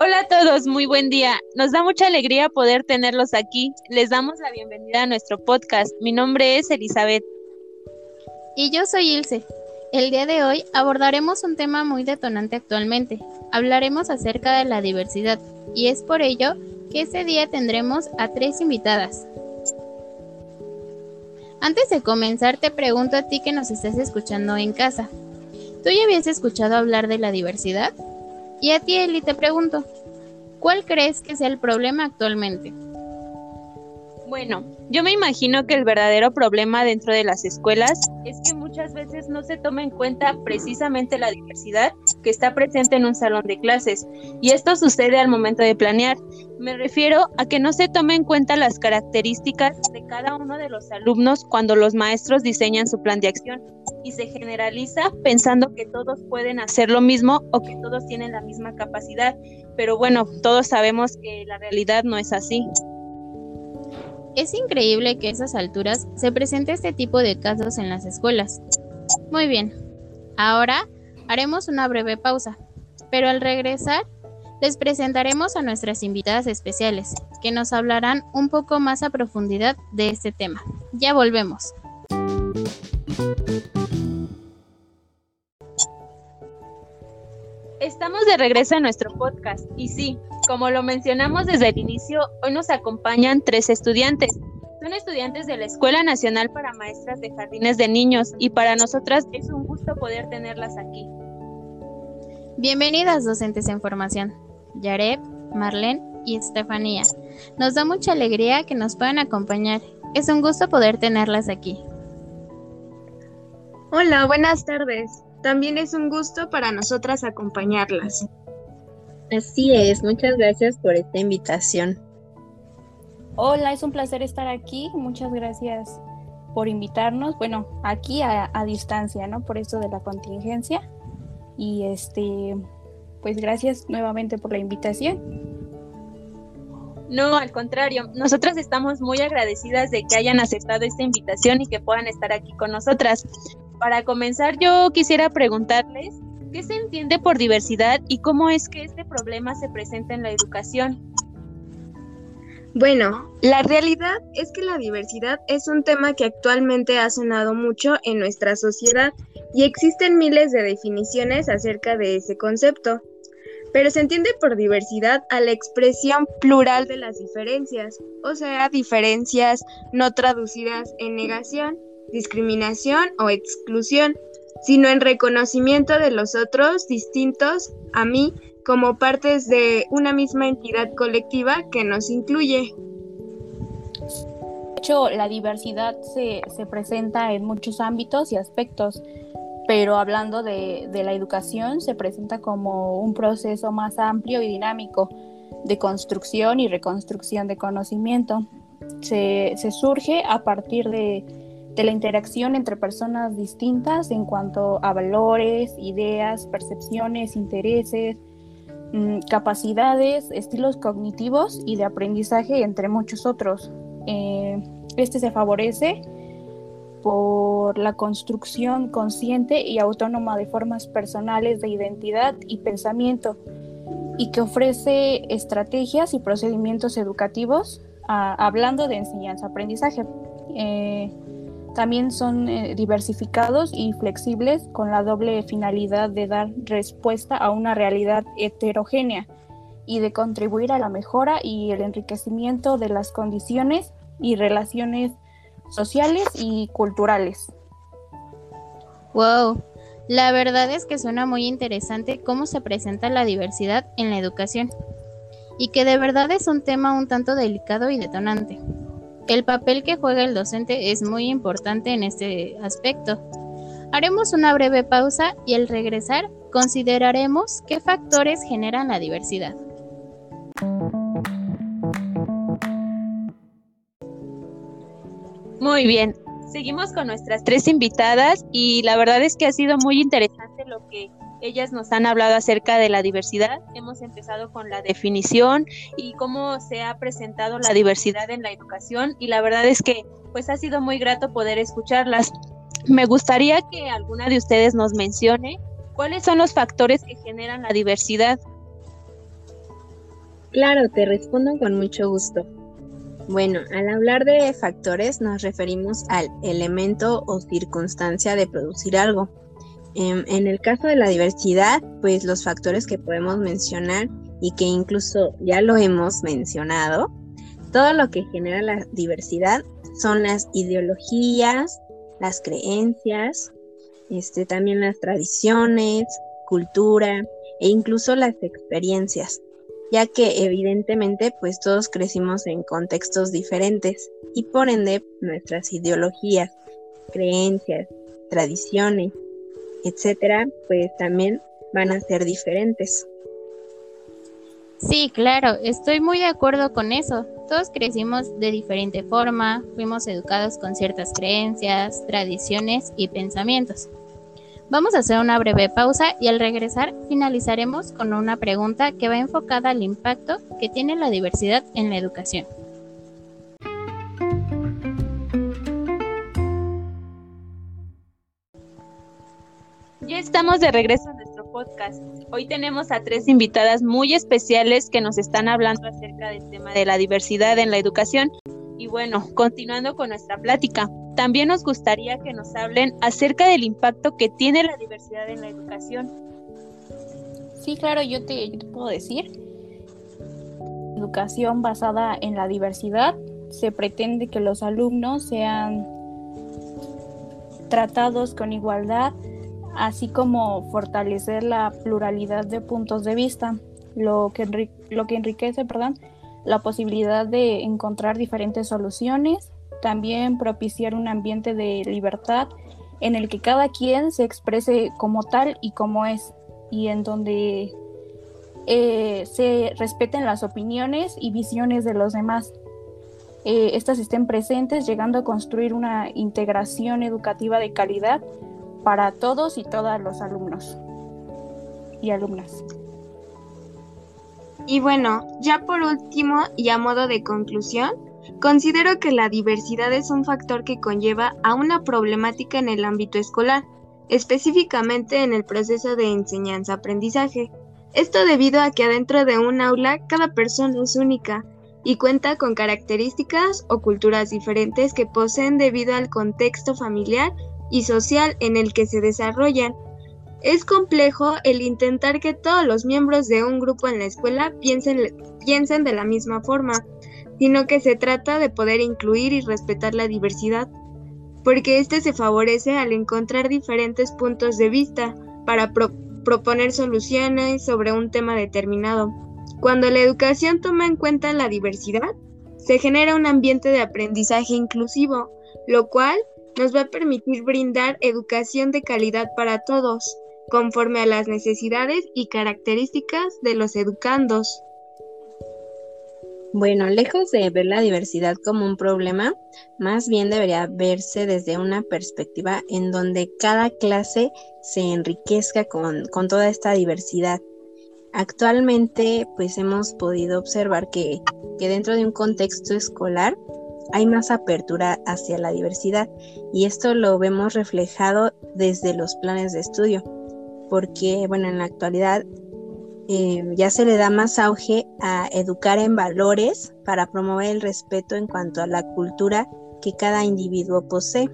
Hola a todos, muy buen día. Nos da mucha alegría poder tenerlos aquí. Les damos la bienvenida a nuestro podcast. Mi nombre es Elizabeth. Y yo soy Ilse. El día de hoy abordaremos un tema muy detonante actualmente. Hablaremos acerca de la diversidad y es por ello que este día tendremos a tres invitadas. Antes de comenzar te pregunto a ti que nos estás escuchando en casa. ¿Tú ya habías escuchado hablar de la diversidad? Y a ti, Eli, te pregunto, ¿cuál crees que sea el problema actualmente? Bueno, yo me imagino que el verdadero problema dentro de las escuelas es que muchas veces no se toma en cuenta precisamente la diversidad que está presente en un salón de clases. Y esto sucede al momento de planear. Me refiero a que no se tome en cuenta las características de cada uno de los alumnos cuando los maestros diseñan su plan de acción y se generaliza pensando que todos pueden hacer lo mismo o que todos tienen la misma capacidad. Pero bueno, todos sabemos que la realidad no es así. Es increíble que a esas alturas se presente este tipo de casos en las escuelas. Muy bien, ahora haremos una breve pausa, pero al regresar les presentaremos a nuestras invitadas especiales, que nos hablarán un poco más a profundidad de este tema. Ya volvemos. Estamos de regreso a nuestro podcast y sí, como lo mencionamos desde el inicio, hoy nos acompañan tres estudiantes. Son estudiantes de la Escuela Nacional para Maestras de Jardines de Niños y para nosotras es un gusto poder tenerlas aquí. Bienvenidas docentes en formación, Yareb, Marlene y Estefanía. Nos da mucha alegría que nos puedan acompañar. Es un gusto poder tenerlas aquí. Hola, buenas tardes. También es un gusto para nosotras acompañarlas. Así es, muchas gracias por esta invitación. Hola, es un placer estar aquí. Muchas gracias por invitarnos. Bueno, aquí a, distancia, ¿no? Por esto de la contingencia. Y este, pues gracias nuevamente por la invitación. No, al contrario, nosotras estamos muy agradecidas de que hayan aceptado esta invitación y que puedan estar aquí con nosotras para comenzar yo quisiera preguntarles qué se entiende por diversidad y cómo es que este problema se presenta en la educación. Bueno, la realidad es que la diversidad es un tema que actualmente ha sonado mucho en nuestra sociedad y existen miles de definiciones acerca de ese concepto. Pero se entiende por diversidad a la expresión plural de las diferencias, o sea, diferencias no traducidas en negación discriminación o exclusión, sino en reconocimiento de los otros distintos a mí como partes de una misma entidad colectiva que nos incluye. De hecho, la diversidad se, presenta en muchos ámbitos y aspectos, pero hablando de, la educación, se presenta como un proceso más amplio y dinámico de construcción y reconstrucción de conocimiento. se surge a partir de, de la interacción entre personas distintas en cuanto a valores, ideas, percepciones, intereses, mm, capacidades, estilos cognitivos y de aprendizaje, entre muchos otros. Eh, este se favorece por la construcción consciente y autónoma de formas personales de identidad y pensamiento y que ofrece estrategias y procedimientos educativos ah, hablando de enseñanza-aprendizaje. Eh, también son eh, diversificados y flexibles con la doble finalidad de dar respuesta a una realidad heterogénea y de contribuir a la mejora y el enriquecimiento de las condiciones y relaciones sociales y culturales. Wow, la verdad es que suena muy interesante cómo se presenta la diversidad en la educación y que de verdad es un tema un tanto delicado y detonante. El papel que juega el docente es muy importante en este aspecto. Haremos una breve pausa y al regresar consideraremos qué factores generan la diversidad. Muy bien, seguimos con nuestras tres invitadas y la verdad es que ha sido muy interesante lo que ellas nos han hablado acerca de la diversidad. Hemos empezado con la definición y cómo se ha presentado la diversidad en la educación y la verdad es que pues ha sido muy grato poder escucharlas. me gustaría que alguna de ustedes nos mencione cuáles son los factores que generan la diversidad. Claro, te respondo con mucho gusto. Bueno, al hablar de factores nos referimos al elemento o circunstancia de producir algo. Em, en, el caso de la diversidad, pues los factores que podemos mencionar y que incluso ya lo hemos mencionado, todo lo que genera la diversidad son las ideologías, las creencias, este, también las tradiciones, cultura e incluso las experiencias ya que evidentemente pues todos crecimos en contextos diferentes y por ende nuestras ideologías, creencias, tradiciones, etcétera, pues también van a ser diferentes. Sí, claro, estoy muy de acuerdo con eso. Todos crecimos de diferente forma, fuimos educados con ciertas creencias, tradiciones y pensamientos. Vamos a hacer una breve pausa y al regresar finalizaremos con una pregunta que va enfocada al impacto que tiene la diversidad en la educación. Estamos de regreso a nuestro podcast. Hoy tenemos a tres invitadas muy especiales que nos están hablando acerca del tema de la diversidad en la educación. Y bueno, continuando con nuestra plática, también nos gustaría que nos hablen acerca del impacto que tiene la diversidad en la educación. Sí, claro, yo te, puedo decir. Educación basada en la diversidad. Se pretende que los alumnos sean tratados con igualdad, así como fortalecer la pluralidad de puntos de vista, lo que, lo que enriquece perdón, la posibilidad de encontrar diferentes soluciones también propiciar un ambiente de libertad en el que cada quien se exprese como tal y como es, y en donde eh, se respeten las opiniones y visiones de los demás. Eh, estas estén presentes, llegando a construir una integración educativa de calidad para todos y todas los alumnos y alumnas. Y bueno, ya por último y a modo de conclusión, Considero que la diversidad es un factor que conlleva a una problemática en el ámbito escolar, específicamente en el proceso de enseñanza-aprendizaje. Esto debido a que adentro de un aula cada persona es única y cuenta con características o culturas diferentes que poseen debido al contexto familiar y social en el que se desarrollan. Es complejo el intentar que todos los miembros de un grupo en la escuela piensen, piensen de la misma forma, sino que se trata de poder incluir y respetar la diversidad, porque éste se favorece al encontrar diferentes puntos de vista para proponer soluciones sobre un tema determinado. Cuando la educación toma en cuenta la diversidad, se genera un ambiente de aprendizaje inclusivo, lo cual nos va a permitir brindar educación de calidad para todos, conforme a las necesidades y características de los educandos. Bueno, lejos de ver la diversidad como un problema, más bien debería verse desde una perspectiva en donde cada clase se enriquezca con, toda esta diversidad. Actualmente, pues hemos podido observar que, que dentro de un contexto escolar hay más apertura hacia la diversidad y esto lo vemos reflejado desde los planes de estudio, porque, bueno, en la actualidad eh, ya se le da más auge a educar en valores para promover el respeto en cuanto a la cultura que cada individuo posee.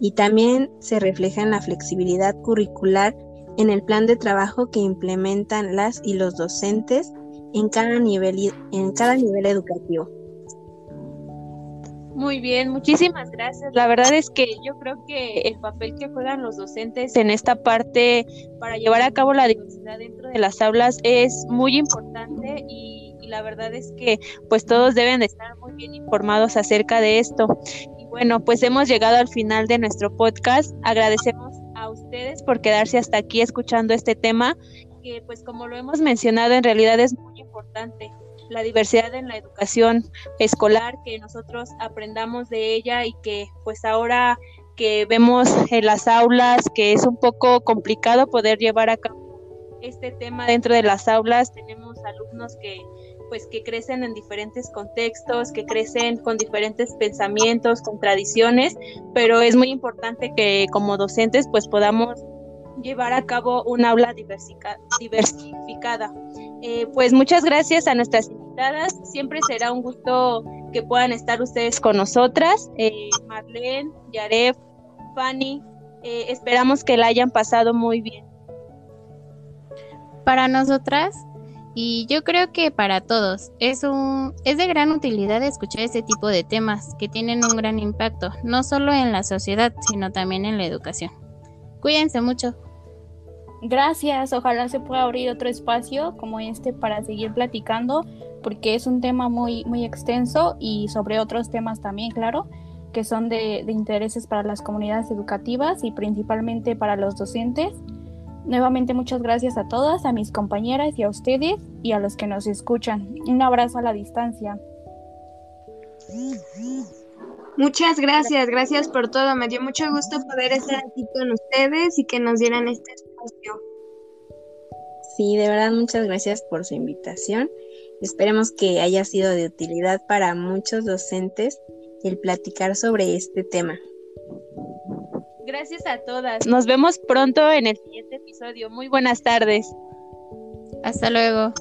Y también se refleja en la flexibilidad curricular en el plan de trabajo que implementan las y los docentes en cada nivel, en cada nivel educativo. Muy bien, muchísimas gracias. La verdad es que yo creo que el papel que juegan los docentes en esta parte para llevar a cabo la diversidad dentro de las aulas es muy importante y, la verdad es que pues todos deben de estar muy bien informados acerca de esto. Y bueno, pues hemos llegado al final de nuestro podcast. Agradecemos a ustedes por quedarse hasta aquí escuchando este tema que pues como lo hemos mencionado en realidad es muy importante la diversidad en la educación escolar, que nosotros aprendamos de ella y que pues ahora que vemos en las aulas que es un poco complicado poder llevar a cabo este tema dentro de las aulas, tenemos alumnos que pues que crecen en diferentes contextos, que crecen con diferentes pensamientos, con tradiciones, pero es muy importante que como docentes pues podamos llevar a cabo un aula diversificada. Eh, pues muchas gracias a nuestras invitadas. Siempre será un gusto que puedan estar ustedes con nosotras. Eh, Marlene, Yaref, Fanny, eh, esperamos que la hayan pasado muy bien. Para nosotras, y yo creo que para todos, es, un, es de gran utilidad escuchar este tipo de temas que tienen un gran impacto, no solo en la sociedad, sino también en la educación. Cuídense mucho. Gracias, ojalá se pueda abrir otro espacio como este para seguir platicando, porque es un tema muy, muy extenso y sobre otros temas también, claro, que son de, de intereses para las comunidades educativas y principalmente para los docentes. Nuevamente muchas gracias a todas, a mis compañeras y a ustedes y a los que nos escuchan. Un abrazo a la distancia. Muchas gracias, gracias por todo. Me dio mucho gusto poder estar aquí con ustedes y que nos dieran este espacio. Sí, de verdad, muchas gracias por su invitación. Esperemos que haya sido de utilidad para muchos docentes el platicar sobre este tema. Gracias a todas. Nos vemos pronto en el siguiente episodio. Muy buenas tardes. Hasta luego.